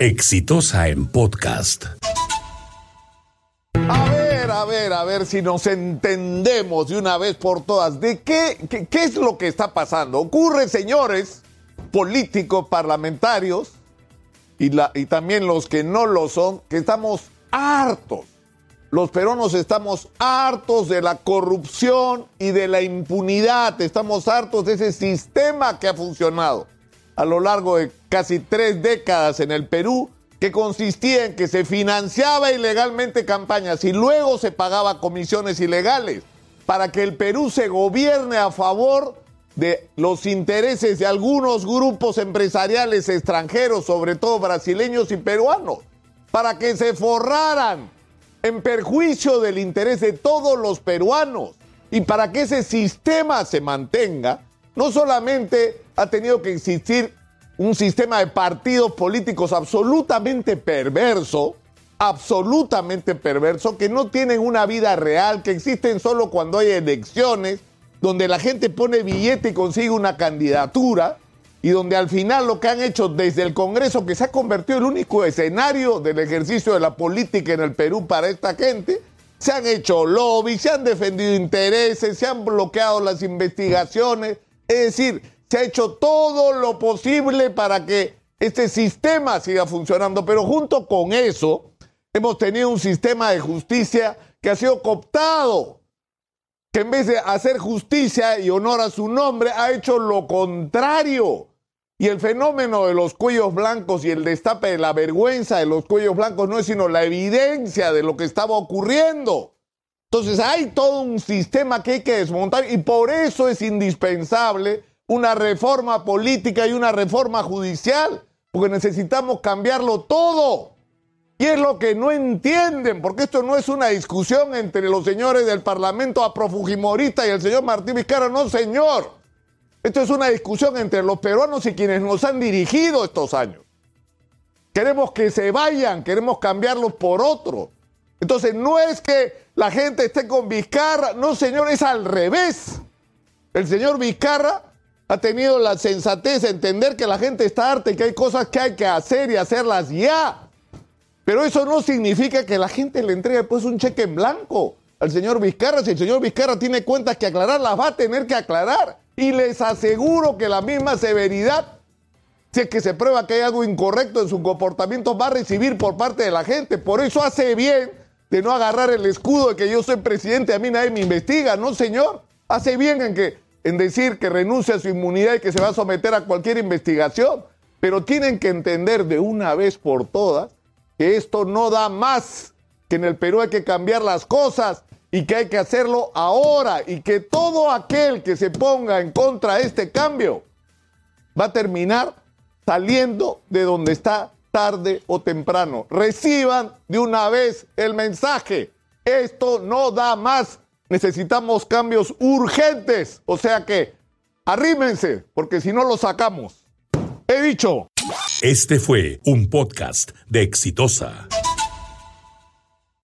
Exitosa en podcast. A ver, a ver, a ver si nos entendemos de una vez por todas. ¿De qué, qué, es lo que está pasando? Ocurre, señores, políticos, parlamentarios, y, la, y también los que no lo son, que estamos hartos. Los peruanos estamos hartos de la corrupción y de la impunidad. Estamos hartos de ese sistema que ha funcionado a lo largo de casi tres décadas en el Perú, que consistía en que se financiaba ilegalmente campañas y luego se pagaba comisiones ilegales para que el Perú se gobierne a favor de los intereses de algunos grupos empresariales extranjeros, sobre todo brasileños y peruanos, para que se forraran en perjuicio del interés de todos los peruanos y para que ese sistema se mantenga, no solamente ha tenido que existir un sistema de partidos políticos absolutamente perverso, absolutamente perverso, que no tienen una vida real, que existen solo cuando hay elecciones, donde la gente pone billete y consigue una candidatura, y donde al final lo que han hecho desde el Congreso, que se ha convertido en el único escenario del ejercicio de la política en el Perú para esta gente, se han hecho lobby, se han defendido intereses, se han bloqueado las investigaciones, es decir, se ha hecho todo lo posible para que este sistema siga funcionando, pero junto con eso hemos tenido un sistema de justicia que ha sido cooptado, que en vez de hacer justicia y honor a su nombre, ha hecho lo contrario. Y el fenómeno de los cuellos blancos y el destape de la vergüenza de los cuellos blancos no es sino la evidencia de lo que estaba ocurriendo. Entonces hay todo un sistema que hay que desmontar y por eso es indispensable una reforma política y una reforma judicial, porque necesitamos cambiarlo todo. Y es lo que no entienden, porque esto no es una discusión entre los señores del Parlamento Afrofujimorista y el señor Martín Vizcarra, no señor. Esto es una discusión entre los peruanos y quienes nos han dirigido estos años. Queremos que se vayan, queremos cambiarlos por otro. Entonces no es que la gente esté con Vizcarra, no señor, es al revés. El señor Vizcarra ha tenido la sensatez de entender que la gente está harta y que hay cosas que hay que hacer y hacerlas ya. Pero eso no significa que la gente le entregue pues un cheque en blanco al señor Vizcarra. Si el señor Vizcarra tiene cuentas que aclarar, las va a tener que aclarar. Y les aseguro que la misma severidad, si es que se prueba que hay algo incorrecto en su comportamiento, va a recibir por parte de la gente. Por eso hace bien de no agarrar el escudo de que yo soy presidente, a mí nadie me investiga. No, señor. Hace bien en que en decir que renuncia a su inmunidad y que se va a someter a cualquier investigación. Pero tienen que entender de una vez por todas que esto no da más, que en el Perú hay que cambiar las cosas y que hay que hacerlo ahora y que todo aquel que se ponga en contra de este cambio va a terminar saliendo de donde está tarde o temprano. Reciban de una vez el mensaje. Esto no da más necesitamos cambios urgentes. O sea que arrímense, porque si no lo sacamos. He dicho. Este fue un podcast de Exitosa.